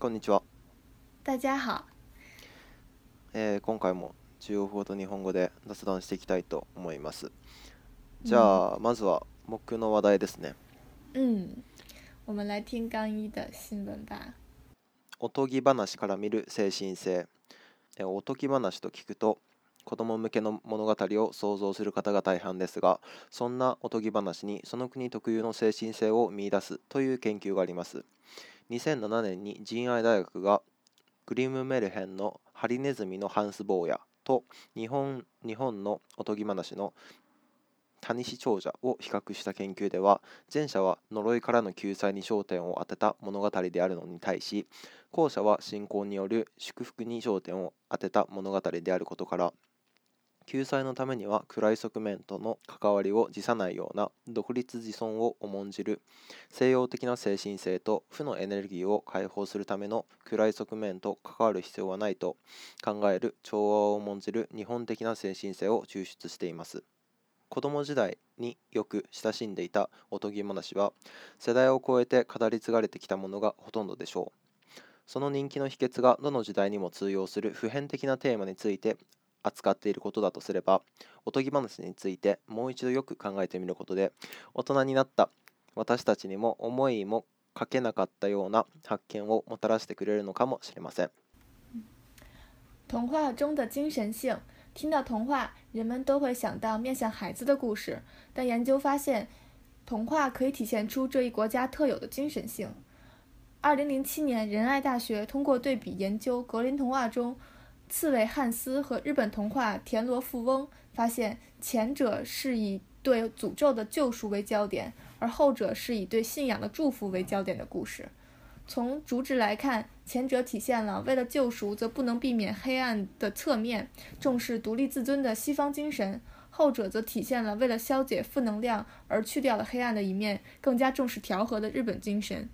こんにちは、大家好。えー今回も中国語と日本語で雑談していきたいと思います。じゃあ、まずは僕の話題ですね。嗯，我们来听刚一的新闻吧。おとぎ話から見る精神性。えーおとぎ話と聞くと子供向けの物語を想像する方が大半ですがそんなおとぎ話にその国特有の精神性を見出すという研究があります2007年に仁愛大学がグリムメルヘンのハリネズミのハンス坊やと日本日本のおとぎ話のタニシ長者を比較した研究では前者は呪いからの救済に焦点を当てた物語であるのに対し後者は信仰による祝福に焦点を当てた物語であることから救済のためには暗い側面との関わりを辞さないような独立自尊を重んじる西洋的な精神性と負のエネルギーを解放するための暗い側面と関わる必要はないと考える調和を重んじる日本的な精神性を抽出しています。子供時代によく親しんでいたおとぎ話は世代を超えて語り継がれてきたものがほとんどでしょう。その人気の秘訣がどの時代にも通用する普遍的なテーマについて扱っていることだとすればおとぎ話についてもう一度よく考えてみることで大人になった私たちにも思いもかけなかったような発見をもたらしてくれるのかもしれません。童话中的精神性，听到童话，人们都会想到面向孩子的故事，但研究发现，童话可以体现出这一国家特有的精神性。二零零七年，仁爱大学通过对比研究格林童话中刺猬汉斯和日本童话田螺富翁，发现前者是以对诅咒的救赎为焦点，而后者是以对信仰的祝福为焦点的故事。从主旨来看，前者体现了为了救赎则不能避免黑暗的侧面，重视独立自尊的西方精神；后者则体现了为了消解负能量而去掉了黑暗的一面，更加重视调和的日本精神。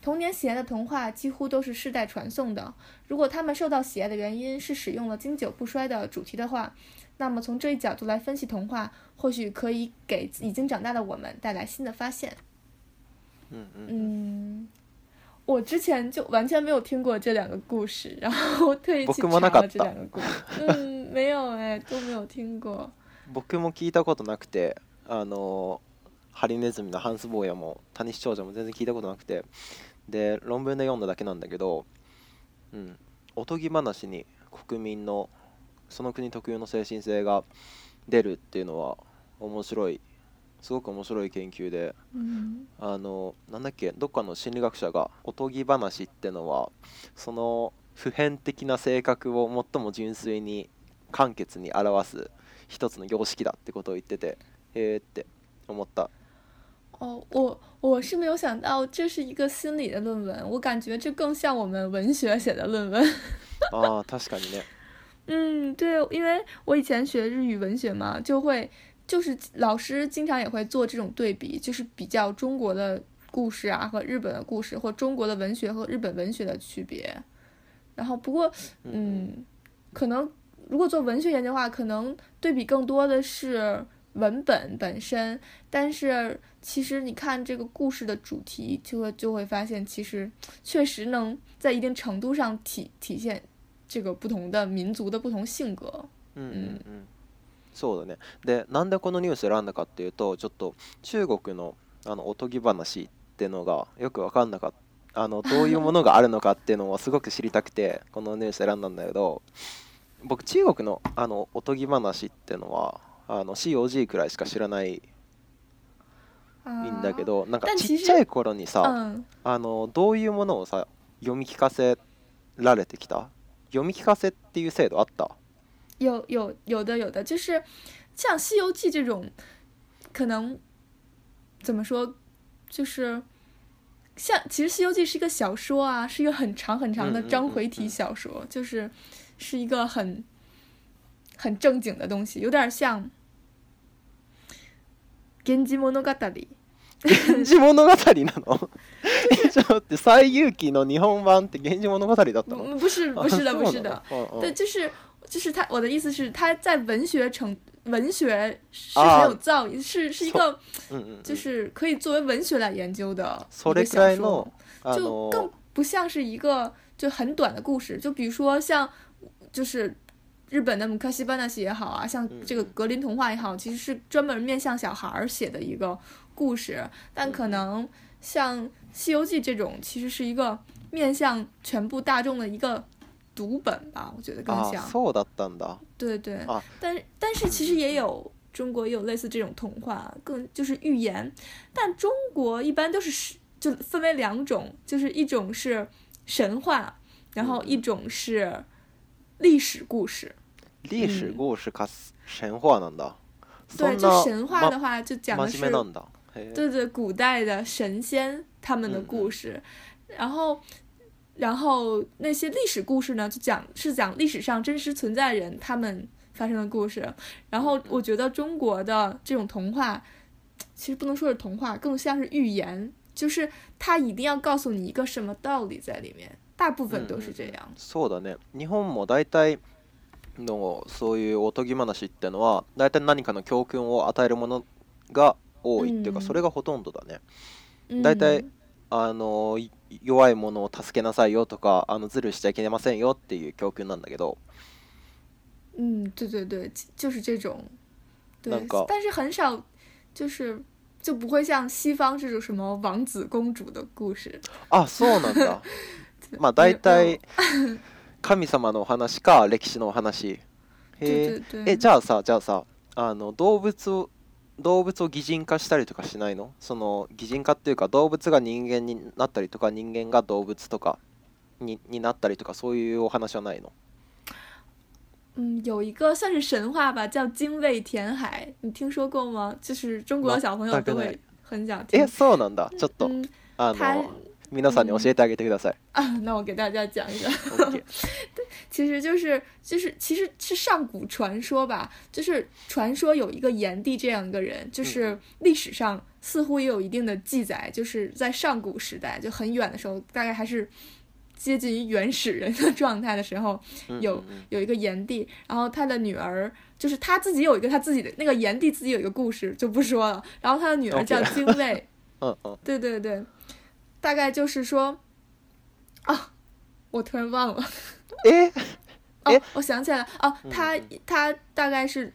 童年喜爱的童话几乎都是世代传颂的。如果他们受到喜爱的原因是使用了经久不衰的主题的话，那么从这一角度来分析童话，或许可以给已经长大的我们带来新的发现。うんうん嗯，我之前就完全没有听过这两个故事，然后特意去僕もな查了かった这两个故事。嗯，没有哎，都没有听过。僕も聞いたことなくてあのハリネズミのハンス坊やもタニシ長者も全然聞いたことなくて で論文で読んだだけなんだけど、うん、おとぎ話に国民のその国特有の精神性が出るっていうのは面白いすごく面白い研究で嗯あのなんだっけどっかの心理学者がおとぎ話ってのはその普遍的な性格を最も純粋に簡潔に表す一つの様式だってことを言っててへえって思った哦，我我是没有想到这是一个心理的论文，我感觉这更像我们文学写的论文。ああ確かにね嗯，对，因为我以前学日语文学嘛，就会就是老师经常也会做这种对比，就是比较中国的故事啊和日本的故事，或中国的文学和日本文学的区别。然后不过，嗯，可能如果做文学研究的话，可能对比更多的是 文本本身，但是其实你看这个故事的主题，就会就会发现，其实确实能在一定程度上体体现这个不同的民族的不同性格。うんうんうんそうだねでなんでこのニュース選んだかっていうとちょっと中国のあのおとぎ話ってのがよく分かんなかったあのどういうものがあるのかっていうのをすごく知りたくてこのニュース選んだんだけど僕中国のあのおとぎ話ってのは あの COG くらいしか知らないいんだけどなんかちっちゃい頃にさ嗯，あのどういうものをさ読み聞かせられてきた？読み聞かせっていう制度あった？有有有的有的，就是像《西游记》这种，可能怎么说，就是像其实《西游记》是一个小说啊，是一个很长很长的嗯嗯嗯章回体嗯小说，就是是一个很很正经的东西，有点像《源氏物語》。源氏物語なの？えちょっと待って「西遊記」の日本版って「源氏物語」だったの？嗯，不是不是的，あ不是的，，对，就是就是他，我的意思是他在文学成文学是啊很有造诣，是是一そ个就是可以作为文学来研究的一个小说。就の更不像是一个就很短的故事，就比如说像就是日本的姆克西班纳西也好啊，像这个格林童话也好，其实是专门面向小孩儿写的一个故事，但可能像《西游记》这种，其实是一个面向全部大众的一个读本吧，我觉得更像。そうだったんだ。对对。啊。但但是其实也有中国也有类似这种童话，更就是寓言，但中国一般都是就分为两种，就是一种是神话，然后一种是历史故事。 历史故事か神话なんだ。对，就神话的话，就讲的是对对对，古代的神仙他们的故事，然后然后那些历史故事呢，就讲是讲历史上真实存在人他们发生的故事。然后我觉得中国的这种童话，其实不能说是童话，更像是寓言。就是他一定要告诉你一个什么道理在里面，大部分都是这样。そうだね。日本も大体 のそういうおとぎ話ってのは大体何かの教訓を与えるものが多いっていうか、それがほとんどだね。大体あの弱いものを助けなさいよとかあのズルしちゃいけませんよっていう教訓なんだけど。嗯，对对对，就是这种。对，但是很少，就是。就不会像西方这种什么王子公主的故事。あ、そうなんだ。まあ大体 神様の話か歴史の話。へえ、じゃあさ、じゃあさ、あの動物動物を擬人化したりとかしないの？その擬人化っていうか動物が人間になったりとか人間が動物とかにになったりとかそういうお話はないの？嗯，有一个算是神话吧，叫精卫填海，你听说过吗？就是中国的小朋友都会很想听。え、そうなんだ。ちょっとあの皆さんに教えてあげてください。啊，那我给大家讲一个。对，其实就是就是其实是上古传说吧，就是传说有一个炎帝这样一个人，就是历史上似乎也有一定的记载，就是在上古时代就很远的时候，大概还是。接近于原始人的状态的时候，有有一个炎帝，然后他的女儿就是他自己有一个他自己的那个炎帝自己有一个故事就不说了，然后他的女儿叫精卫，嗯嗯，对对对， 大概就是说，啊，我突然忘了，诶，哦，我想起来了，哦，他他大概是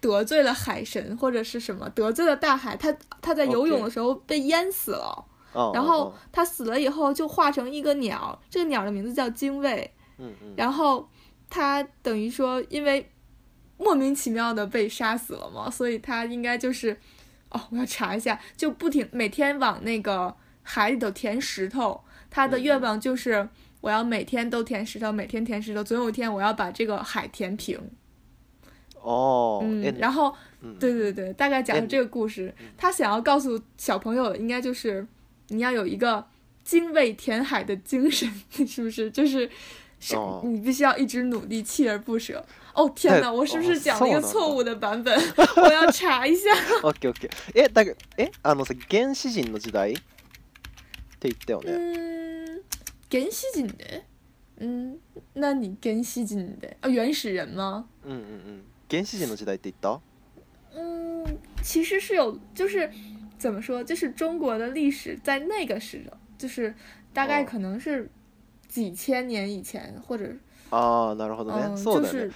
得罪了海神或者是什么，得罪了大海，他他在游泳的时候被淹死了。然后他死了以后就化成一个鸟，这个鸟的名字叫精卫。嗯嗯。然后他等于说，因为莫名其妙的被杀死了嘛，所以他应该就是，哦，我要查一下，就不停每天往那个海里头填石头。他的愿望就是我要每天都填石头，每天填石头，总有一天我要把这个海填平。哦。嗯。然后，对对对，大概讲了这个故事。他想要告诉小朋友的应该就是。你要有一个精卫填海的精神，是不是？就是是，你必须要一直努力，锲而不舍。哦天哪，我是不是讲了一个错误的版本？我要查一下。OK OK。え、だけえ、あのさ原始人の時代 って言ったよね。嗯，原始人的，嗯，那你原始人的啊，原始人吗？嗯嗯嗯，原始人の時代って言った？嗯，其实是有，就是。怎么说？就是中国的历史在那个时候，就是大概可能是几千年以前，或者啊，なるほどね。就是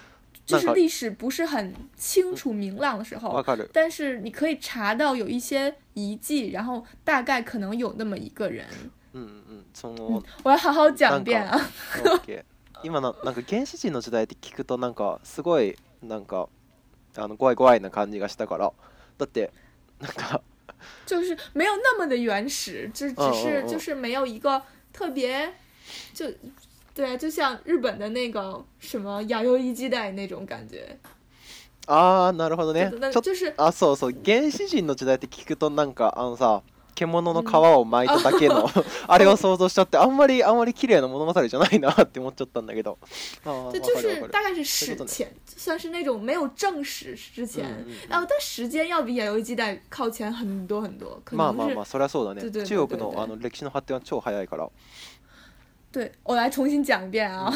就是历史不是很清楚明朗的时候，但是你可以查到有一些 遗迹，然后大概可能有那么一个人。嗯嗯嗯。我要好好讲一遍啊。今のなんか原始人の時代って聞くとなんかすごいなんかあの怖い怖いな感じがしたから、だってなんか。就是没有那么的原始，就只是就是没有一个特别，就对，就像日本的那个什么亚优一基代那种感觉。 ああ、なるほどね。就是あ、そうそう、原始人の時代って聞くとなんかあのさ。獣の皮を巻いただけの あれを想像しちゃってあんまりあんまり綺麗な物語じゃないなって思っちゃったんだけど。这就是大概是史前，算是那种没有正史之前，然后但时间要比《野游记》代靠前很多很多。まあまあまあそりゃそうだね。中国のあの歴史の発展は超早いから。对，我来重新讲一遍啊。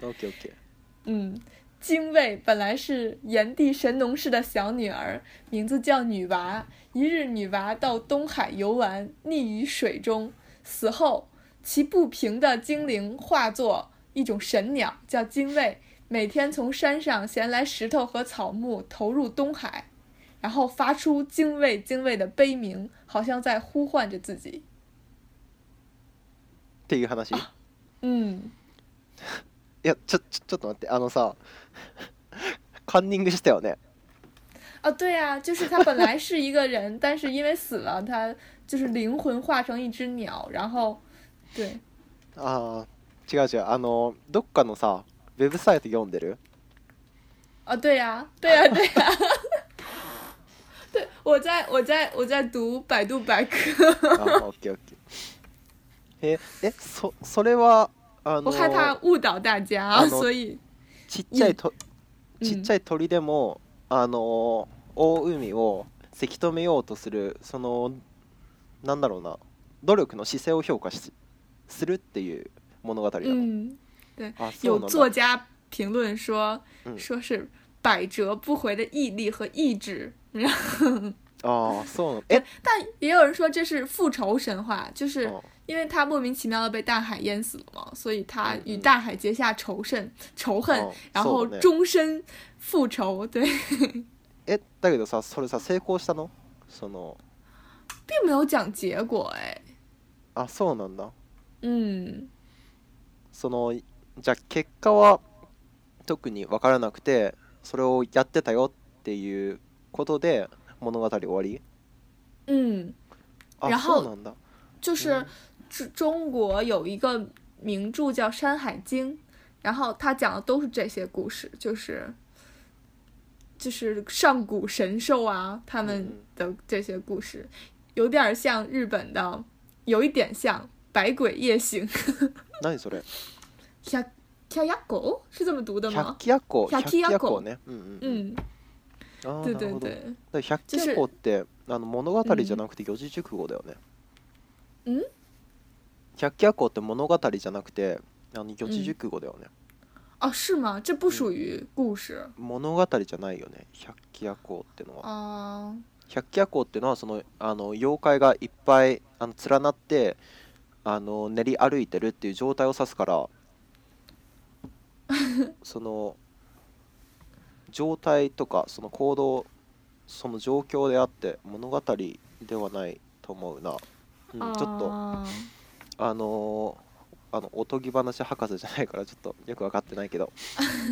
OK OK。嗯。精卫本来是炎帝神农氏的小女儿，名字叫女娃。一日，女娃到东海游玩，溺于水中，死后， 其不平的精灵化作一种神鸟，叫精卫，每天从山上衔来石头和草木，投入东海，然后发出精卫精卫的悲鸣，好像在呼唤着自己。っていう話い嗯，やちょちょちょっと待ってあのさ カンニングしたよね啊，对呀、就是他本来是一个人，但是因为死了，他就是灵魂化成一只鸟，然后，对，ああ違う違う。あのどっかのさウェブサイト読んでる？啊，对呀、对呀、对呀、对，我在我在我在读百度百科，あオッケーオッケーええそそれはあの我害怕误导大家，所以ちっちゃいとうん。ちっちゃい鳥でも、あの大海をせき止めようとするそのなんだろうな努力の姿勢を評価しするっていう物語だの、嗯，あそう有なんだ。作家评论说，嗯说是百折不回的毅力和意志，然 后ああそうなのえ？但也有人说这是复仇神话，就是あ因为他莫名其妙的被大海淹死了嘛，所以他与嗯嗯大海结下仇恨、仇恨哦，然后そうだね终身复仇。对，えだけどさそれさ成功したのその并没有讲结果哎。あそうなんだ嗯そのじゃあ結果は特に分からなくてそれをやってたよっていうことで物語終わり嗯，あ然後そうなんだ就是 中中国有一个名著叫《山海经》，然后它讲的都是这些故事，就是就是上古神兽啊，他们的这些故事，有点像日本的，有一点像《百鬼夜行》。何それ百百夜狗是这么读的百吗？鬼夜行百百鬼夜鬼夜行行ねうんうんうん嗯，あー对なるほど对对，だから百鬼夜行ってあの物語じゃなくて四字熟語だよねうん 百鬼夜行って物語じゃなくてあの四字熟語だよね。哦，是吗？这不属于故事。物語じゃないよね。百鬼夜行ってのは。啊。百鬼夜行ってのはそのあの妖怪がいっぱいあの連なってあの練り歩いてるっていう状態を指すから その状態とかその行動その状況であって物語ではないと思うな、うん、ちょっと。啊あのあのおとぎ話博士じゃないからちょっとよく分かってないけど。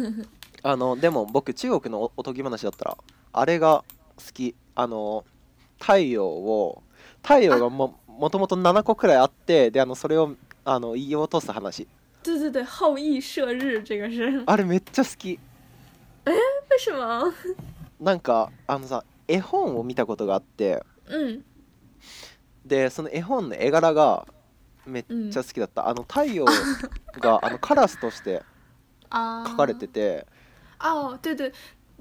あのでも僕中国のおおとぎ話だったらあれが好き。あの太陽を太陽がももともと7個くらいあってであのそれをあの言い落とす話。对对对，后羿射日这个是あれめっちゃ好き。为什么？なんかあのさ絵本を見たことがあって。嗯でその絵本の絵柄がめっちゃ好きだった、あの太陽があのカラスとして啊，描かれてて、哦，对对，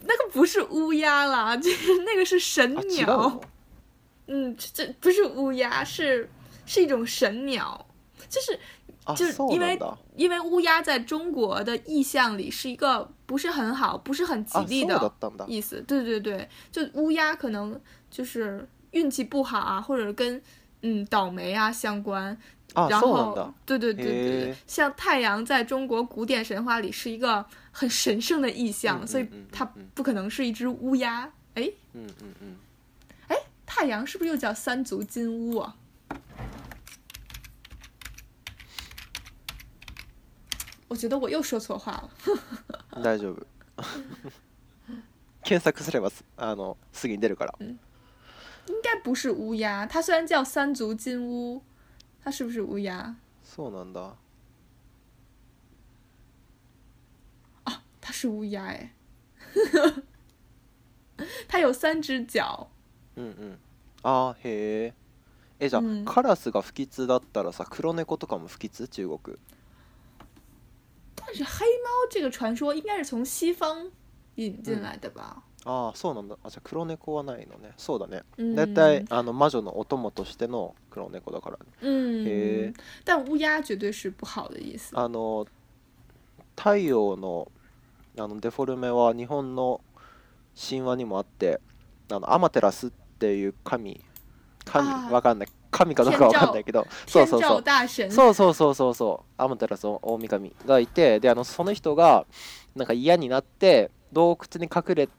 那个不是乌鸦啦，就是那个是神あ違う鸟の。嗯，这这不是乌鸦，是是一种神鸟，就是あ就是そう因为なんだ因为乌鸦在中国的意象里是一个不是很好、不是很吉あそうだ利的ったんだ意思。对对对，就乌鸦可能就是运气不好啊，或者跟嗯倒霉啊相关。 あ然后そうなんだ，对对对对へ对ー，像太阳在中国古典神话里是一个很神圣的意象，所以嗯嗯嗯它嗯不可能是一只乌鸦。哎，うんうんうん太阳是不是又叫三足金乌啊？我觉得我又说错话了。大丈夫検索すればすあのすぐに出るから应该不是乌鸦，它虽然叫三足金乌， 它是不是乌鸦？そうなんだ它是乌鸦哎，它有三只脚。うんうんあーへええじゃあ、うんカラスが不吉だったらさ黒猫とかも不吉中国但是黑猫这个传说应该是从西方引进来的吧？ ああそうなんだ。あじゃあ黒猫はないのね。そうだね。嗯，だいたいあの魔女のお供としての黒猫だからね。嗯へー，但乌鸦绝对是不好的意思。あの太陽のあのデフォルメは日本の神話にもあってあのアマテラスっていう神神わかんない。神かどうかわかんないけど。そう天そうそう。そうそうそうそうそう。アマテラス大神がいてであのその人がなんか嫌になって洞窟に隠れて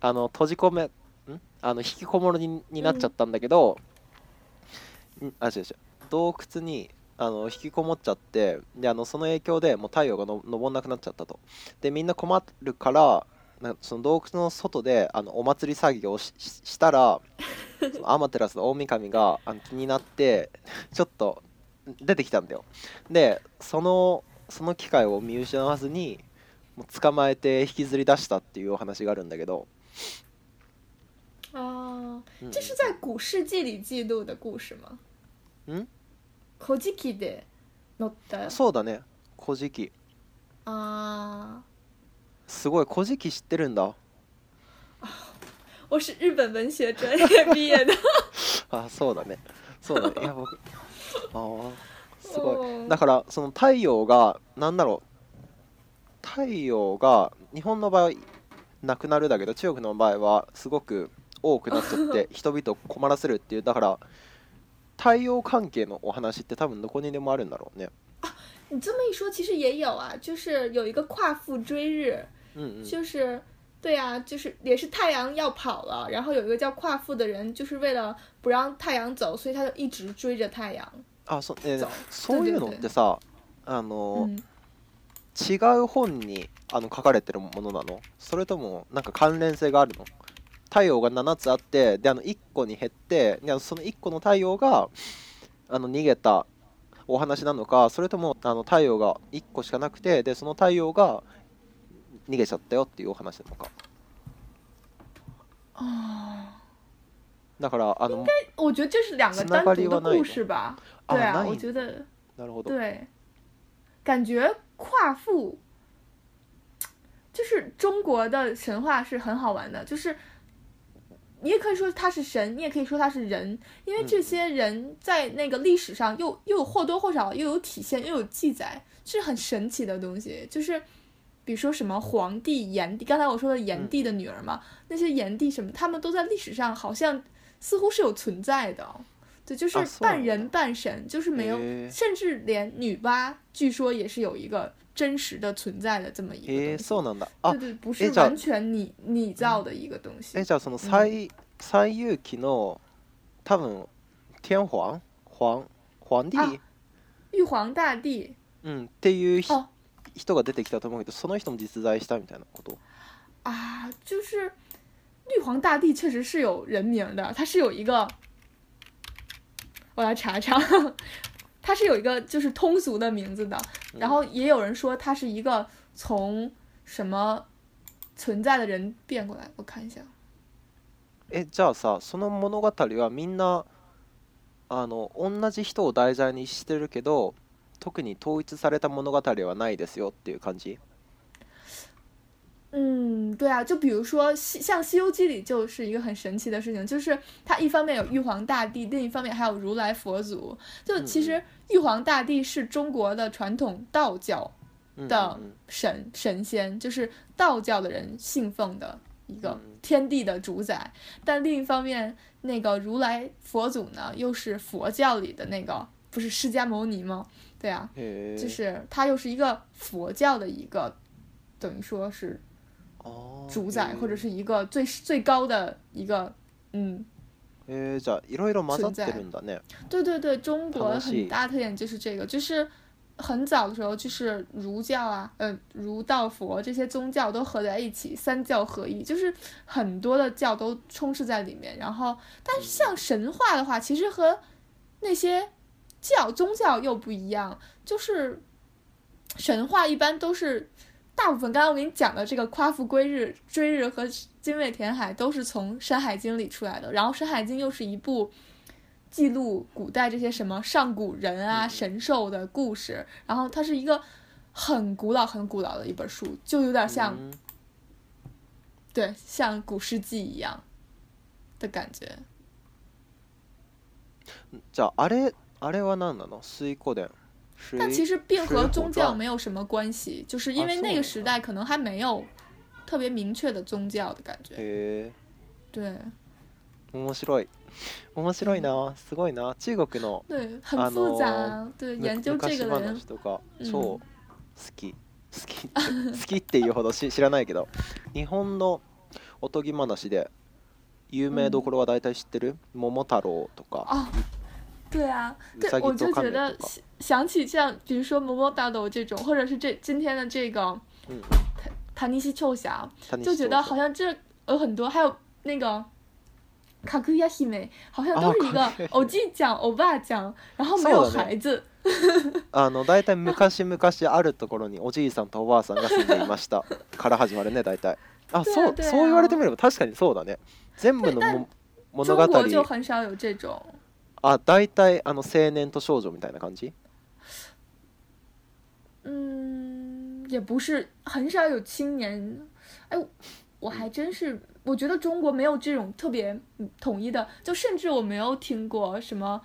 あの閉じ込めん？あの引きこもりにになっちゃったんだけど、ん。あ違う違う。洞窟にあの引きこもっちゃってであのその影響でもう太陽がの昇んなくなっちゃったと。でみんな困るからなその洞窟の外であのお祭り作業をしたらそのアマテラスの大神があの気になってちょっと出てきたんだよ。でそのその機会を見失わずに捕まえて引きずり出したっていうお話があるんだけど、哦，うん。这是在古世纪里记录的故事吗？ん？古事記で載った？そうだね。古事記。啊，すごい古事記知ってるんだ。我是日本文学专业毕业的。あそうだね。そうだね。いや僕あーすごい。いだからその太陽がなんだろう太陽が日本の場合なくなるだけど中国の場合はすごく多くなっちゃって人々を困らせるっていう。だから太陽関係のお話って多分どこにでもあるんだろうね。你这么一说，其实也有啊，就是有一个夸父追日，うんうん。就是对啊，就是也是太阳要跑了，然后有一个叫夸父的人，就是为了不让太阳走，所以他就一直追着太阳。あそ,、えーそういうのってさあの、嗯，違う本にあの書かれてるものなの？それともなんか関連性があるの？太陽が7つあってであの1個に減ってでその1個の太陽があの逃げたお話なのかそれともあの太陽が1個しかなくてでその太陽が逃げちゃったよっていうお話なのか？哦，だからあの我觉得这是两个单独的故事吧。あ对啊，ない。我觉得。なるほど。对，感觉夸父就是中国的神话是很好玩的，就是你也可以说他是神，你也可以说他是人，因为这些人在那个历史上又又或多或少又有体现，又有记载，是很神奇的东西。就是比如说什么皇帝、炎帝，刚才我说的炎帝的女儿嘛，那些炎帝什么，他们都在历史上好像似乎是有存在的。对，就是啊そうなんだ半人半神，就是没有へー甚至连女娲，据说也是有一个真实的存在的这么一个えー、东西。そうなんだあ对对，不是诶这样完全拟拟造的一个东西え。じゃあその最最遊記の多分天皇皇皇帝あ玉皇大帝うん、っていうひあ人が出てきたと思うけどその人も実在したみたいなこと啊，就是玉皇大帝确实是有人名的，他是有一个， 我来查查，他是有一个就是通俗的名字的，然后也有人说他是一个从什么存在的人变过来，我看一下。えじゃあさその物語はみんなあの同じ人を題材にしてるけど特に統一された物語はないですよっていう感じ 嗯，对啊，就比如说西像《西游记》里就是一个很神奇的事情，就是它一方面有玉皇大帝，另一方面还有如来佛祖。就其实玉皇大帝是中国的传统道教うん的うん神神仙，就是道教的人信奉的一个嗯天地的主宰。但另一方面，那个如来佛祖呢，又是佛教里的那个，不是释迦牟尼吗？对啊，へえ就是他又是一个佛教的一个，等于说是あー 主宰，へえ或者是一个最最高的一个，嗯，えーじゃあいろいろ混ざってるんだね对对对，中国楽しい很大特点就是这个，就是很早的时候，就是儒教啊，呃，儒道佛这些宗教都合在一起，三教合一，就是很多的教都充斥在里面。然后，但是像神话的话，其实和那些教宗教又不一样，就是神话一般都是 大部分刚刚我给你讲的这个夸父归日、追日和精卫填海都是从《山海经》里出来的，然后《山海经》又是一部。记录古代这些什么上古人啊、嗯神兽的故事，然后它是一个很古老、很古老的一本书，就有点像、うん对，像古世纪一样的感觉。じゃああれあれは何なの水湖伝水 但其实并和水浒宗教传没有什么关系，就是因啊为那个是吗时代可能还没有特别明确的宗教的感觉。へえ对， 面白い面白いなすごいな中国の对，很啊复杂。喏对，む研究这昔个的人話，とかうん超好き、好き好きっていうほどし知らないけど日本のおとぎ話で有名どころは大体知ってる、桃太郎とか哦， 对啊，对うさ，ぎ我と亀就觉得とか想想起像比如说《某某大斗》这种，或者是这今天的这个うん塔塔尼西臭侠，谷就觉得好像这有很多，还有那个卡库亚希美，好像都是一个啊卡库亚姫欧记讲、欧巴讲，然后没有そうだね孩子。あの大体昔々あるところにおじいさんとおばあさんが住んでいましたから始まるね大体あ对啊そう对啊そう言われてみれば確かにそうだね全部のも物中語国就很少有这种。 あ大体あの青年と少女みたいな感じ？嗯，也不是很少有青年。哎，我还真是，我觉得中国没有这种特别嗯统一的，就甚至我没有听过什么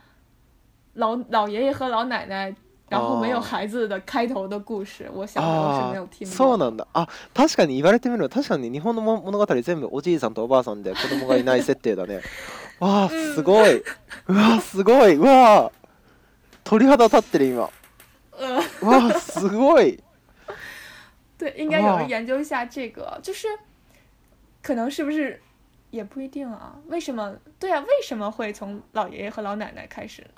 老老爷爷和老奶奶，然后没有哦孩子的开头的故事。我小时候是没有听过。そうなんだあ確かに言われてみれば確かに日本のも物語全部おじいさんとおばあさんで子供がいない設定だねわあすごい。うわすごい。うわ鳥肌立ってる今。呃，わあすごい。对，应该有哇人研究一下这个，就是可能是不是也不一定啊？为什么？对啊，为什么会从老爷爷和老奶奶开始呢？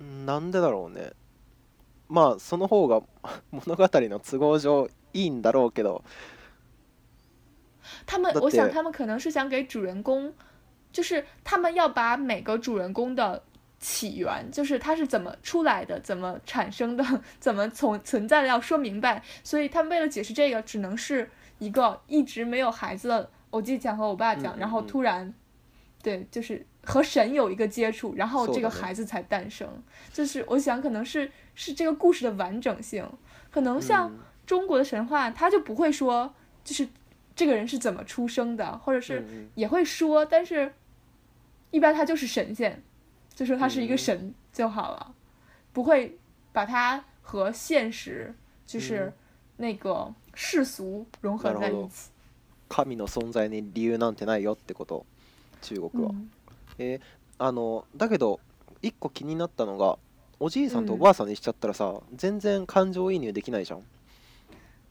うんなんでだろうね。まあその方が物語の都合上いいんだろうけど。他们我想他们可能是想给主人公，就是他们要把每个主人公的起源，就是他是怎么出来的，怎么产生的，怎么从存在的要说明白。所以他们为了解释这个，只能是一个一直没有孩子的我弟讲和我爸讲，嗯嗯然后嗯突然，对，就是和神有一个接触，然后这个そうだね孩子才诞生。就是我想可能是是这个故事的完整性，可能像。うん中国的神话，他就不会说，就是 这个人是怎么出生的，或者是うんうん也会说，但是一般他就是神仙，就说他是一个嗯神就好了，不会把它和现实，就是嗯那个世俗融合在一起。神の存在に理由なんてないよってこと中国は、嗯えーあのだけど一個気になったのがおじいさんとおばあさんにしちゃったらさ、全然感情移入できないじゃん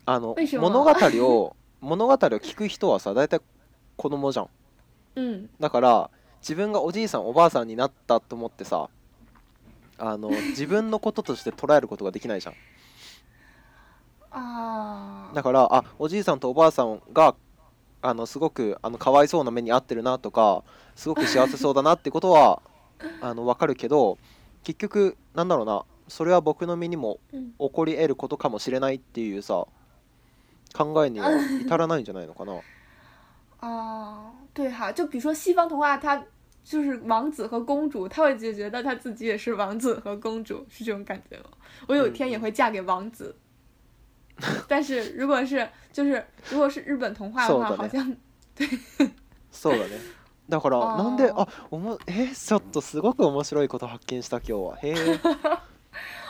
あの为什么物語を 物語を聞く人はさ大体子供じゃん。嗯だから自分がおじいさんおばあさんになったと思ってさあの 自分のこととして捉えることができないじゃん。啊，だからあおじいさんとおばあさんがあのすごくあのかわいそうな目に遭ってるなとかすごく幸せそうだなってことは あの分かるけど結局なんだろうなそれは僕の身にも嗯起こり得ることかもしれないっていうさ考えには至らないんじゃないのかな？啊，对哈，就比如说西方童话，它就是王子和公主，他会就觉得他自己也是王子和公主，是这种感觉吗？我有一天也会嫁给王子，但是如果是就是如果是日本童话的话，そうだね。好像 そうだね。だからなんであおもえちょっとすごく面白いこと発見した今日は。へえ。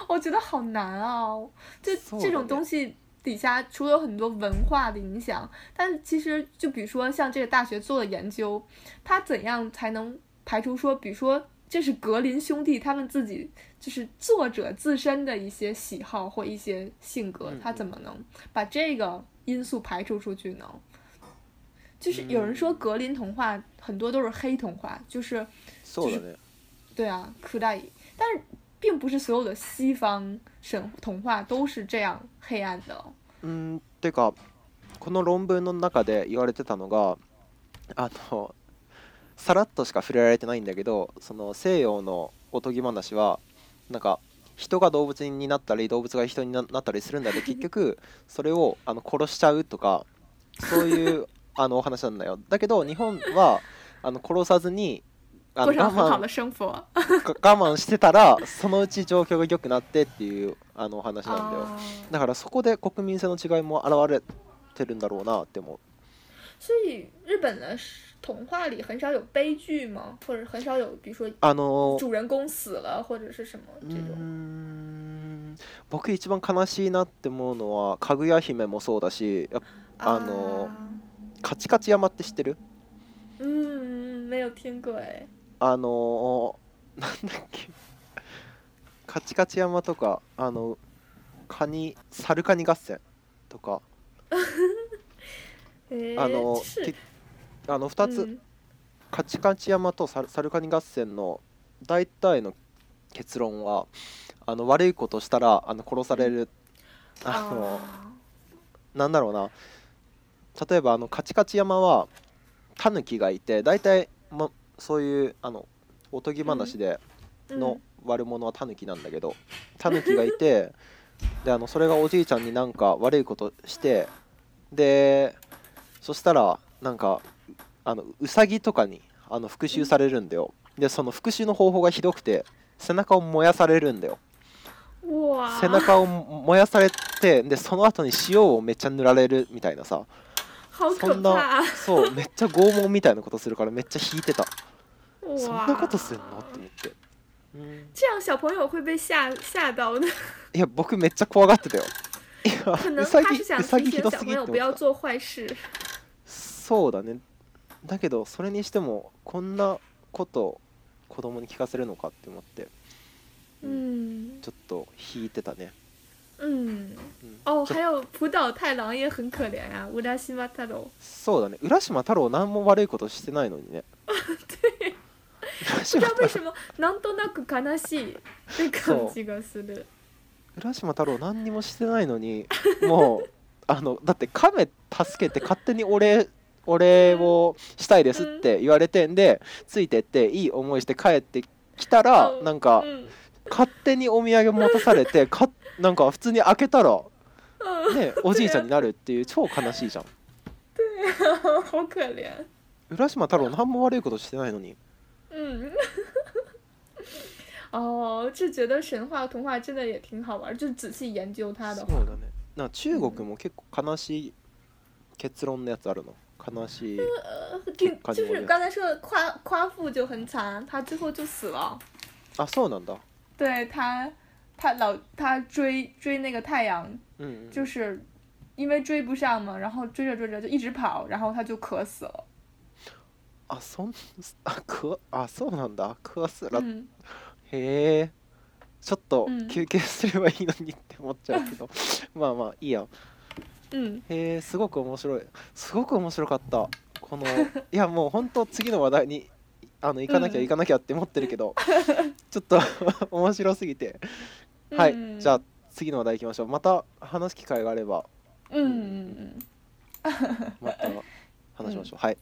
我觉得好难哦。就そうだね。这种东西底下，除了有很多文化的影响，但是其实就比如说像这个大学做的研究，它怎样才能排除说，比如说这是格林兄弟他们自己就是作者自身的一些喜好或一些性格嗯，他怎么能把这个因素排除出去呢？就是有人说嗯格林童话很多都是黑童话，就是そうだね对啊，苦大乙，但是 并不是所有的西方神童话都是这样黑暗的。うんてかこの論文の中で言われてたのがあのさらっとしか触れられてないんだけどその西洋のおとぎ話はなんか人が動物になったり動物が人にななったりするんだけど結局それをあの殺しちゃうとかそういうあのお話なんだよだけど日本はあの殺さずに好慢的生活。我慢してたらそのうち状況が良くなってっていうあのお話なんだよ啊，だからそこで国民性の違いも現れてるんだろうなって思う所以日本的童话里很少有悲剧吗？或者很少有，比如说あの主人公死了或者是什么う这种？僕一番悲しいなって思うのはかぐや姫もそうだしあの啊カチカチ山って知ってる？嗯，没有听过哎。あのー、なんだっけ。カチカチ山とかあのカニサルカニ合戦とか。诶，あのあの2つ、嗯カチカチ山とサルサルカニ合戦の大体の結論はあの悪いことしたらあの殺される、あの啊なんだろうな。例えばあのカチカチ山はタヌキがいて大体、ま、そういうあのおとぎ話での悪者はタヌキなんだけどタヌキがいて であのそれがおじいちゃんになんか悪いことしてでそしたらなんかあのウサギとかにあの復讐されるんだよ。でその復讐の方法がひどくて背中を燃やされるんだよ。哇，背中を燃やされてでその後に塩をめっちゃ塗られるみたいなさそんな怕！そうめっちゃ拷問みたいなことするからめっちゃ引いてた。哇，そんなことすんの？って思って。うん。这样小朋友会被吓吓到的。いや僕めっちゃ怖がってたよ。いや可能他是想提醒小朋友不要做坏事。そうだね。だけどそれにしてもこんなこと子供に聞かせるのかって思って。嗯ちょっと引いてたね、嗯，うん。哦，还有浦岛太郎也很可怜啊，乌拉西马太郎。そうだね。浦島太郎何も悪いことしてないのにね。浦不知道なんとなく悲しいって感じがする。浦島太郎何にもしてないのにもう あのだって亀助けて勝手にお礼お礼をしたいですって言われてんでついてっていい思いして帰ってきたらうん。なんか嗯勝手にお土産持たされてかなんか普通に開けたら嗯，ねおじいちゃんになるっていう超悲しいじゃん。浦島太郎何も悪いことしてないのに。嗯，哦，就觉得神话童话真的也挺好玩，就仔细研究它的话。そうだね。な中国も結構悲しい結論のやつあるの。悲しい呃，就是刚才说的夸夸父就很惨，他最后就死了。あそうなんだ。对他，他老他追追那个太阳，うんうん就是因为追不上嘛，然后追着追着就一直跑，然后他就渴死了。あそんあくあそうなんだ食すら嗯，へえちょっとうん。休憩すればいいのにって思っちゃうけど。まあまあいいや。嗯，へえすごく面白い。すごく面白かった。この いやもう本当次の話題にあの行かなきゃうん。行かなきゃって思ってるけど、ちょっと面白すぎてはい、嗯じゃあ次の話題行きましょうまた話す機会があれば嗯嗯嗯，また話しましょう、はい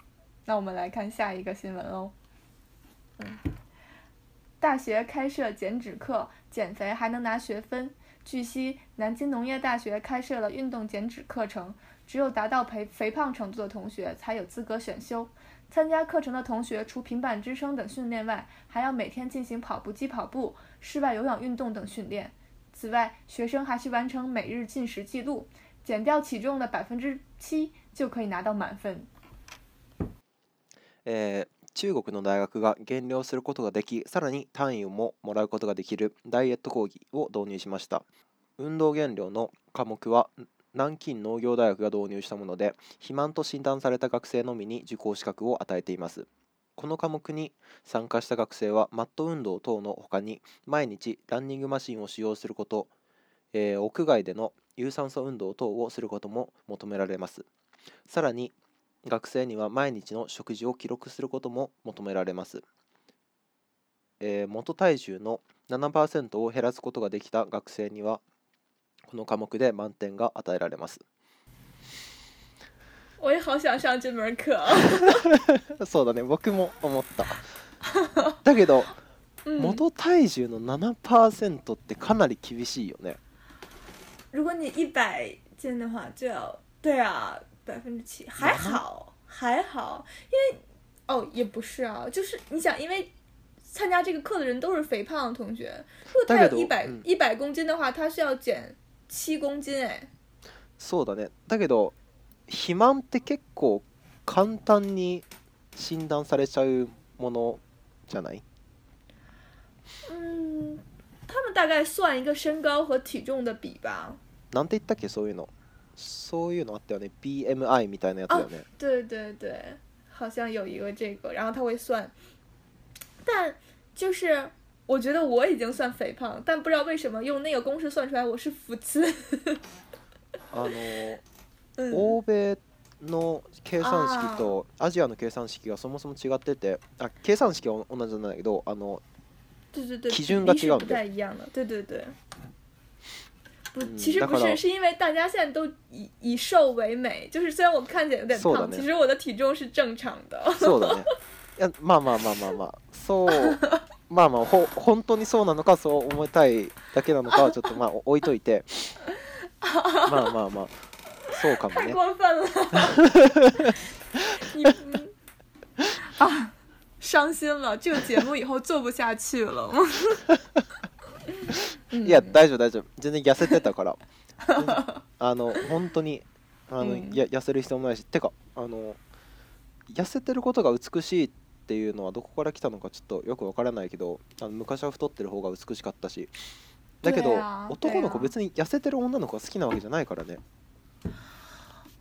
那我们来看下一个新闻哦。嗯，大学开设减脂课，减肥还能拿学分。据悉，南京农业大学开设了运动减脂课程，只有达到肥肥胖程度的同学才有资格选修。参加课程的同学除平板支撑等训练外，还要每天进行跑步机跑步、 室外有氧运动等训练。此外，学生还需完成每日进食记录，减掉体重的百分之七就可以拿到满分。えー中国の大学が減量することができさらに単位をももらうことができるダイエット講義を導入しました運動減量の科目は南京農業大学が導入したもので肥満と診断された学生のみに受講資格を与えていますこの科目に参加した学生はマット運動等の他に毎日ランニングマシンを使用すること、えー屋外での有酸素運動等をすることも求められます。さらに学生には毎日の食事を記録することも求められます、えー元体重の7%を減らすことができた学生にはこの科目で満点が与えられます。我也好想上这门课。そうだね僕も思っただけど嗯，元体重の7%ってかなり厳しいよね如果你一百斤的话，就要对啊，百分之七，还好还好，因为哦也不是啊，就是你想，因为参加这个课的人都是肥胖的同学，如果他だけど有一百嗯一百公斤的话，他需要减七公斤哎。そうだねだけど 肥満って結構簡単に診断されちゃうものじゃない？嗯，他们大概算一个身高和体重的比吧。なんて言ったっけ？そういうの。そういうのあったよね。BMI みたいなやつだよね。对对对，好像有一个这个，然后他会算，但就是我觉得我已经算肥胖，但不知道为什么用那个公式算出来我是腹肌。あの嗯欧米の計算式とアジアの計算式がそもそも違っててあ計算式は同じなんだけどあの对对对，基准が比例是不違うんだ太一样的，对对对。不，嗯其实不是，だから。是因为大家现在都以以瘦为美，就是虽然我看起来有点胖，そうだね其实我的体重是正常的。そうだねいやまあまあまあまあまあそうまあまあほ本当にそうなのかそう思いたいだけなのかはちょっとまあ置いといてまあまあまあそうかも太ね。过分了，你嗯啊，伤心了，这个节目以后做不下去了。嗯いや大丈夫大丈夫。全然痩せてたから。あの本当にあの、うん。や痩せる必要もないし。てかあの痩せてることが美しいっていうのはどこから来たのかちょっとよくわからないけどあの昔は太ってる方が美しかったし。だけど、男の子別に痩せてる女の子が好きなわけじゃないからね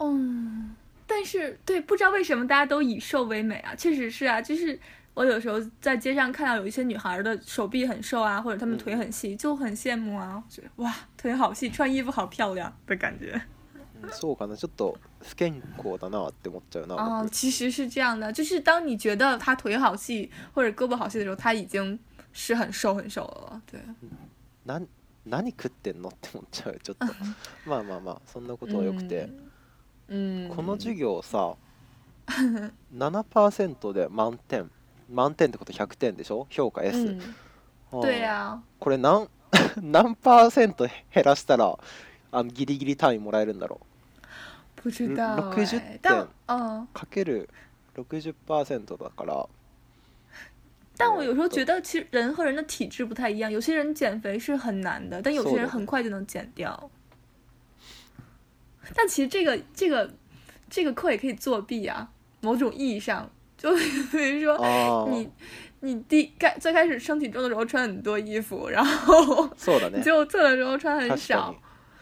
嗯，但是对，不知道为什么大家都以瘦为美啊，确实是啊，就是我有时候在街上看到有一些女孩的手臂很瘦啊，或者她们腿很细，就很羡慕啊，觉得哇，腿好细，穿衣服好漂亮的感觉。うんそうかなちょっと不健康だなって思っちゃうな、哦，僕其实是这样的，就是当你觉得她腿好细或者胳膊好细的时候，她已经是很瘦很瘦了。对，なん何食ってんのって思っちゃうちょっとまあまあまあそんなことはよくて、 嗯，この授業さ 7%で満点。満点ってこと100点でしょ？評価 S、嗯，あー。对呀、これ何 何パーセント減らしたらあのギリギリ単位もらえるんだろ不知道60哎，但点。かける60%だから。但我有时候觉得，其实人和人的体质不太一样，有些人减肥是很难的，但有些人很快就能减掉。但其实这个这个这个课也可以作弊啊，某种意义上，就比如说ああ你你第开最开始称体重的时候穿很多衣服，然后你そうだね最后测的时候穿很確か少に，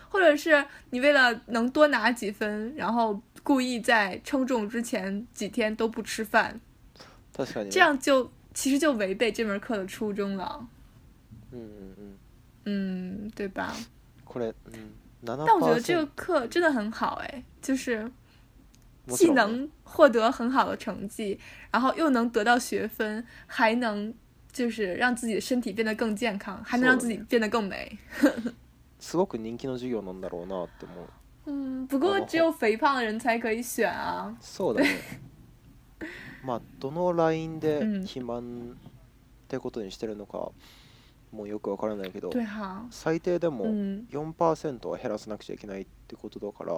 或者是你为了能多拿几分，然后故意在称重之前几天都不吃饭，確かにね这样就其实就违背这门课的初衷了。うんうんうん嗯，对吧？これ、う ん、7%但我觉得这个课真的很好哎，就是既もちろんね能获得很好的成绩，然后又能得到学分，还能就是让自己的身体变得更健康，还能让自己变得更美。すごく人気の授業なんだろうなって思う嗯，不过只有肥胖的人才可以选啊。そうだねまあどのラインでうん肥満ってことにしてるのか もうよくわからないけど对哈，最低でも嗯4%は減らさなくちゃいけないってことだから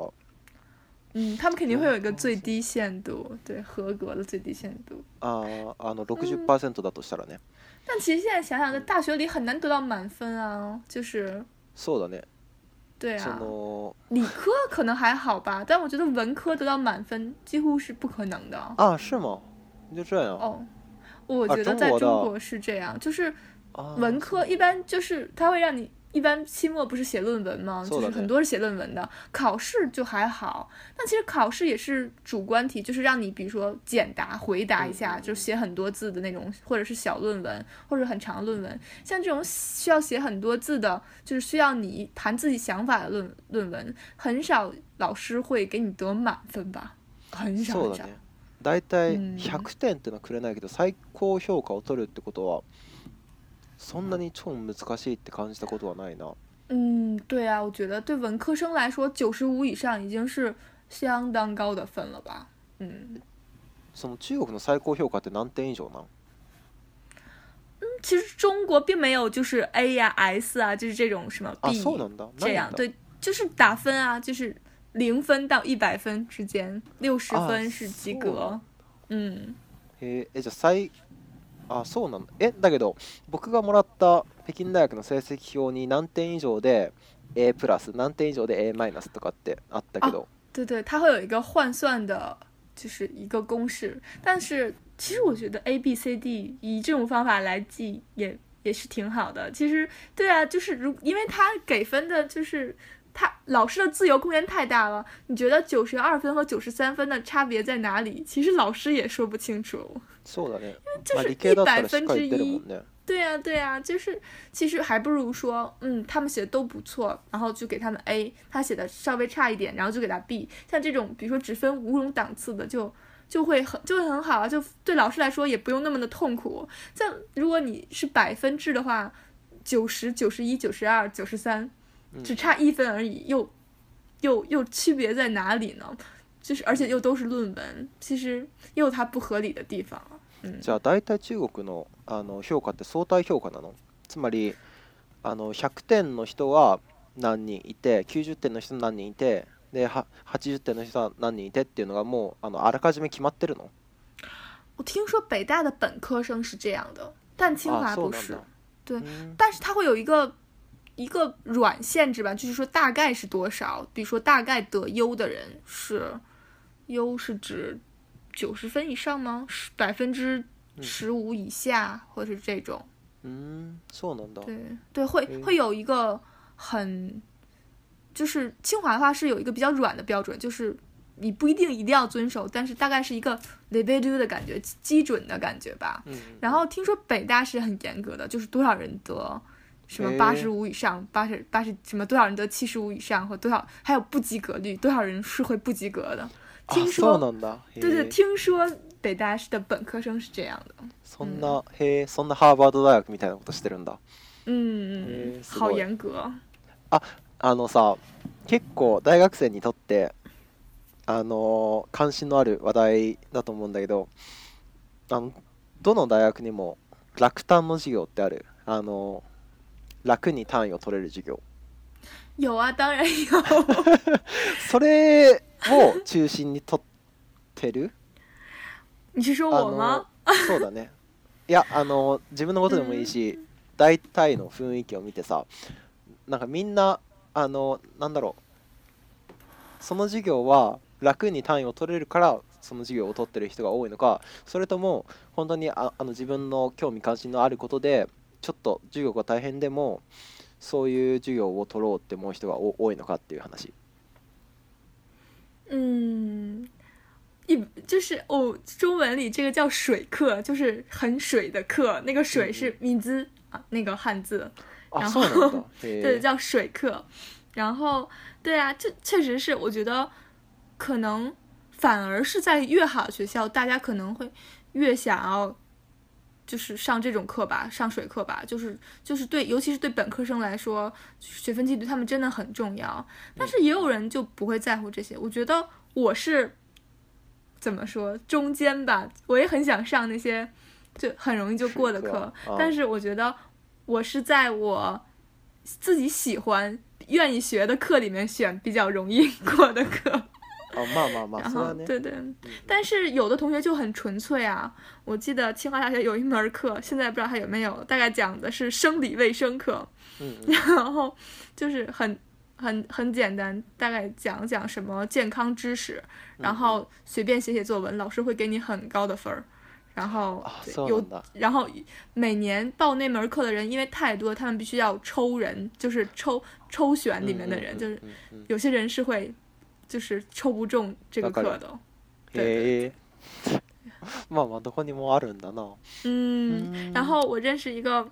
嗯，他们肯定会有一个最低限度，对合格的最低限度。あーあの60%だとしたらね、但其实现在想想，在大学里很难得到满分啊，就是そうだねそ对啊。の理科可能还好吧，但我觉得文科得到满分几乎是不可能的。あ是吗就这样哦，我啊觉得在中国的中国是这样，就是あー 文科一般就是它会让你一般期末不是写论文吗？就是そうだね很多是写论文的，考试就还好。但其实考试也是主观题，就是让你比如说简答回答一下，嗯嗯就写很多字的那种，或者是小论文，或者很长的论文。像这种需要写很多字的，就是需要你谈自己想法的论论文，很少老师会给你得满分吧，很少很少。そうだね大体うん100点ってのはくれないけど最高評価を取るってことは そんなに超難しいって感じたことはないな。嗯，对啊，我觉得对文科生来说，九十五以上已经是相当高的分了吧？嗯，その中国の最高評価って何点以上なん？其实中国并没有就是 A 呀、S 啊，就是这种什么あ B そうなんだ。这样，对，就是打分啊，就是零分到一百分之间，六十啊分是及格。嗯，へええじゃあ最あそうなんだえだけど僕がもらった北京大学の成績表に何点以上で A プラス何点以上で A マイナスとかってあったけど、对对，它会有一个换算的，就是一个公式。但是其实我觉得 A B C D 以这种方法来记也也是挺好的。其实对啊，就是如因为它给分的就是他老师的自由空间太大了。你觉得九十二分和九十三分的差别在哪里？其实老师也说不清楚。そうだね。这是まあ理系だった一百らしっ分之かり出るも一ん。ね。对呀、对呀、就是其实还不如说，嗯，他们写的都不错，然后就给他们 A，他写的稍微差一点，然后就给他 B。像这种比如说只分五种档次的，就就会很就会很好啊，就对老师来说也不用那么的痛苦。像如果你是百分制的话，九十九十一、九十二、九十三， 只差一分而已，又又又区别在哪里呢？就是而且又都是论文，其实也有它不合理的地方啊。嗯じゃあ大体中国のあの評価って相対評価なのつまりあの100点の人は何人いて90点の人何人いてでは80点の人は何人いてっていうのがもうあのあらかじめ決まってるの我听说北大的本科生是这样的，但清あ华不是。そうなんだ对うん但是它会有一个 一个软限制吧，就是说大概是多少，比如说大概得优的人是优是指九十分以上吗？十百分之十五以下，或者是这种。うんそうなんだ对对，会嗯会有一个很，就是清华的话是有一个比较软的标准，就是你不一定一定要遵守，但是大概是一个 level 的感觉，基准的感觉吧。うん然后听说北大是很严格的，就是多少人得 什么诶八十五以上，八十八十什么多少人得七十五以上，或多少还有不及格率，多少人是会不及格的。あ听そう说なんだへ对对，え听说北大的本科生是这样的。そんなへえそんなハーバード大学みたいなことしてるんだ嗯，好诶すごい严格。あのさ結構大学生にとってあの関心のある話題だと思うんだけどあのどの大学にも楽単の授業ってあるあの 楽に単位を取れる授業。有啊，当然有。それを中心に取ってる？你是说我そうだね。いやあの自分のことでもいいし、大体の雰囲気を見てさなんかみんなあのなんだろう。その授業は楽に単位を取れるからその授業を取ってる人が多いのかそれとも本当にああの自分の興味関心のあることでちょっと授業が大変でもそういう授業を取ろうって思う人がお多いのかっていう話。嗯，一就是哦，中文里这个叫水课，就是很水的课，那个水是名字啊，那个汉字，あ然そうなんだへ对，え叫水课。然后，对啊，这确实是，我觉得可能反而是在越好的学校，大家可能会越想要。就是上这种课吧，上水课吧，就是就是对，尤其是对本科生来说，学分纪律对他们真的很重要。但是也有人就不会在乎这些。我觉得我是怎么说中间吧，我也很想上那些就很容易就过的课但是我觉得我是在我自己喜欢、愿意学的课里面选比较容易 过的课。あまあまあまあ然それはね后对对，但是有的同学就很纯粹啊。我记得清华大学有一门课，现在不知道还有没有，大概讲的是生理卫生课，うんうん然后就是很很很简单，大概讲讲什么健康知识，然后随便写写作文，老师会给你很高的分儿。然后あ对有そうなんだ然后每年报那门课的人因为太多，他们必须要抽人，就是抽抽选里面的人，就是うんうんうん有些人是会 就是抽不中这个わかる课的。へえまあまあどこにもあるんだな嗯，嗯然后我认识一个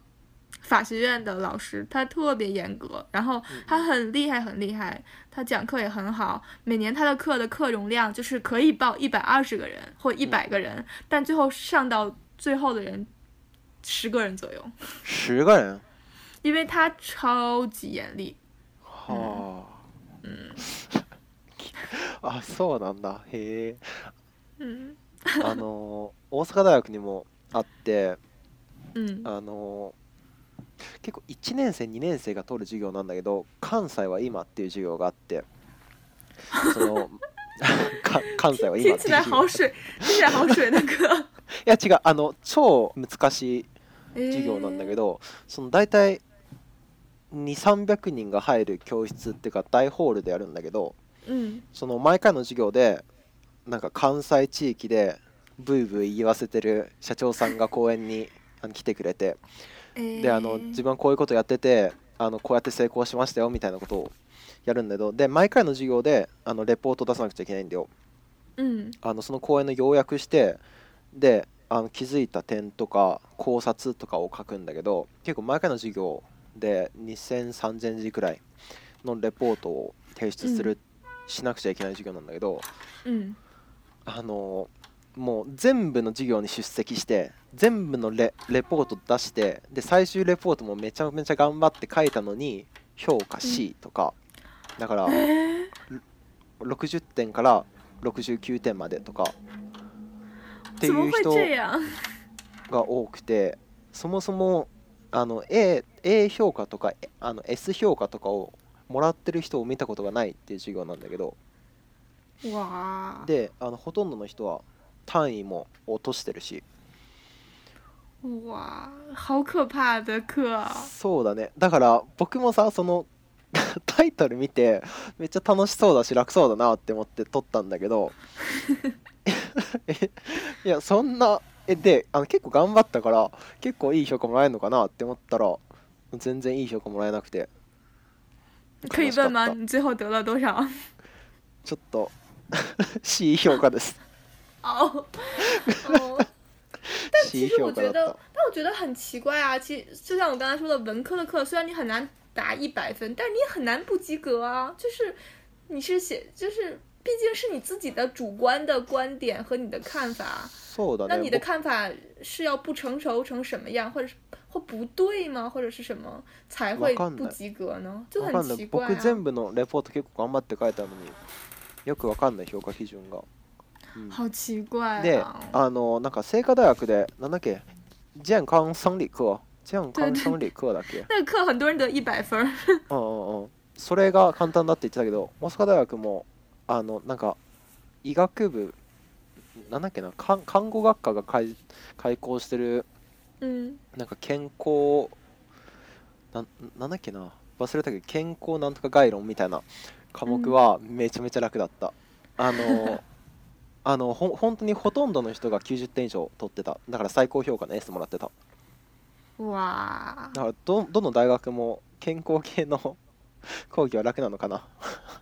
法学院的老师，他特别严格，然后他很厉害，很厉害，他讲课也很好。每年他的课的课容量就是可以报一百二十个人或一百个人，但最后上到最后的人十个人左右，十个人因为他超级严厉。はあ、 あそうなんだ。へえ。嗯あの大阪大学にもあって嗯あの結構1年生2年生が取る授業なんだけど関西は今っていう授業があってその か関西は今っていう授業。来好水，听起来好水的课。いや違う。あの超難しい授業なんだけど，ど、その大体2300人が入る教室っていうか大ホールでやるんだけど嗯その毎回の授業でなんか関西地域でブイブイ言わせてる社長さんが講演に来てくれてであの自分はこういうことやっててあのこうやって成功しましたよみたいなことをやるんだけどで毎回の授業であのレポート出さなくちゃいけないんだよ。嗯あのその講演の要約してであの気づいた点とか考察とかを書くんだけど結構毎回の授業で20003000字くらいのレポートを提出する、しなくちゃいけない授業なんだけど嗯あのもう全部の授業に出席して全部のレレポート出してで最終レポートもめちゃめちゃ頑張って書いたのに評価 C とか、だから哎60点から69点までとか。っていう人？が多くてそもそもあの A, A 評価とかえあの S 評価とかをもらってる人を見たことがないっていう授業なんだけど哇であのほとんどの人は単位も落としてるし。哇，好可怕的课啊！そうだね。だから僕もさその タイトル見てめっちゃ楽しそうだし楽そうだなって思って撮ったんだけど え いやそんなえであの結構頑張ったから結構いい評価もらえるのかなって思ったら全然いい評価もらえなくて可以问吗？悲しかっ你最后得了多少？たちょっと C 評価です哦哦，但其 C 实我評価だっ觉得た，但我觉得很奇怪啊。其实就像我刚才说的，文科的课虽然你很难打一百分，但是你也很难不及格啊。就是你是写，就是毕竟是你自己的主观的观点和你的看法。そうだ那你的ね看法是要不成熟成什么样，或者是 或不对吗？或者是什么？才会不及格呢？就很奇怪僕全啊。部のレポート結構頑張って書いたのによくわかんない評価基準が、うん好奇怪で啊！あのなんか清華大学でなんだっけ？健康生理課健康生理課だっけ？那个课很多人得一百分儿。うんうんうんそれが簡単だって言ってたけど大阪大学もあのなんか医学部なんだっけな？看看護学科が開開校してる嗯なんか健康なんなんだっけな。忘れたけど健康なんとか概論みたいな科目はめちゃめちゃ楽だった、あの あのほん本当にほとんどの人が90点以上取ってた。だから最高評価の S もらってた。哇，だからどどの大学も健康系の 講義は楽なのかな。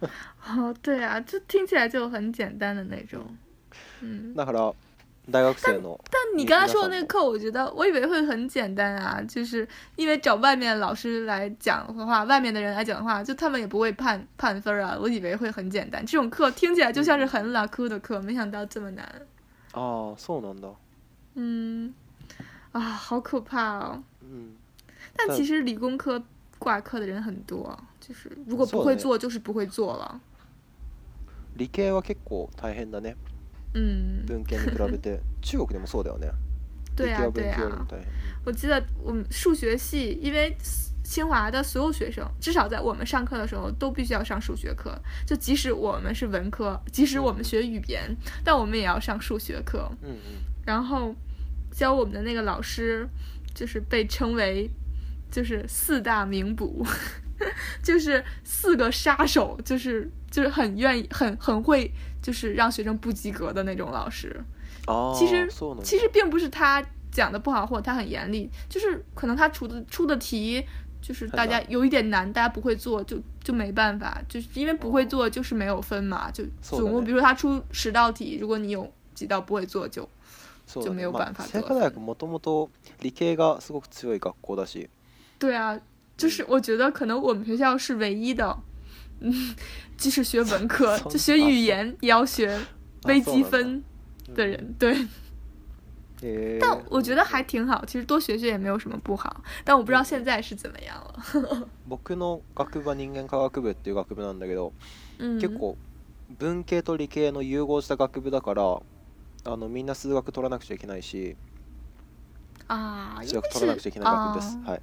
哦，对啊，这听起来就很简单的那种。嗯，だから大学生の但你刚才说的那个课，我觉得我以为会很简单啊，就是因为找外面老师来讲的话，外面的人来讲的话，就他们也不会判判分啊，我以为会很简单。这种课听起来就像是很拉酷的课，没想到这么难。ああそうなんだ嗯，啊，好可怕哦！うん但但其实理工科挂科的人很多，就是如果不そうだね会做，就是不会做了。理系は結構大変だね 嗯，文系に比べて中国でもそうだよね对啊，理系は对啊。文系よりも大変我记得我们数学系，因为清华的所有学生，至少在我们上课的时候都必须要上数学课。就即使我们是文科，即使我们学语言，但我们也要上数学课。うんうん然后教我们的那个老师，就是被称为就是四大名捕，就是四个杀手，就是就是很愿意、很很会， 就是让学生不及格的那种老师。ああ其实そうなんだ其实并不是他讲的不好，或者他很严厉，就是可能他出的出的题就是大家有一点难，大家不会做，就就没办法，就是因为不会做就是没有分嘛，就そうだね总共比如说他出十道题，如果你有几道不会做，就そうだ就没有ね办法得まあ清華大学もともと理系がすごく強い学校だし对啊，就是我觉得可能我们学校是唯一的， 嗯，即使学文科，就学语言也要学微积分的人，对。但我觉得还挺好，其实多学学也没有什么不好。但我不知道现在是怎么样了。僕の学部は人間科学部っていう学部なんだけど、嗯，結構文系と理系の融合した学部だからあのみんな数学取らなくちゃいけないし啊，数学取らなくちゃいけない学部です、啊はい、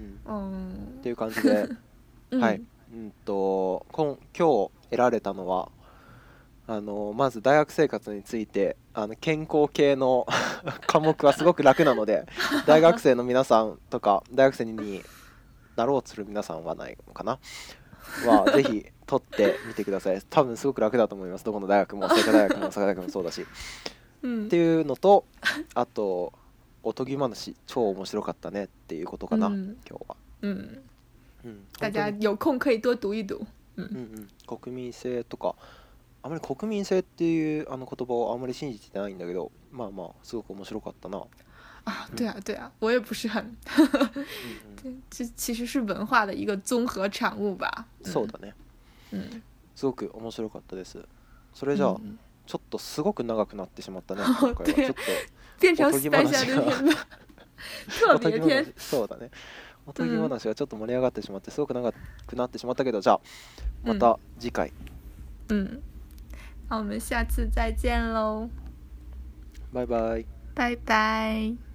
うん、嗯っていう感じで 嗯はい、うんと今今日得られたのはあのまず大学生活についてあの健康系の 科目はすごく楽なので 大学生の皆さんとか大学生になろうとする皆さんはないのかな？は ぜひ取ってみてください。多分すごく楽だと思います。どこの大学も清華大学も大阪大学もそうだし。っ嗯ていうのとあとおとぎ話超面白かったねっていうことかな、嗯今日は。嗯，うん、大家有空可以多读一读。うんうん、国民性とかあまり国民性っていうあの言葉をあんまり信じてないんだけどまあまあすごく面白かったな、啊，对啊，对啊，我也不是很，うんうん、这其实是文化的一个综合产物吧。そうだね。嗯，すごく面白かったです。それじゃあ、嗯。ちょっとすごく長くなってしまったね 今回は。对ちょっ变成おとぎ話 special が的天吧，特别篇話。そうだねおとぎ話がちょっと盛り上がってしまってすごく長くなってしまったけどじゃあまた次回、嗯，那我们下次再见喽，バイバイ。拜拜。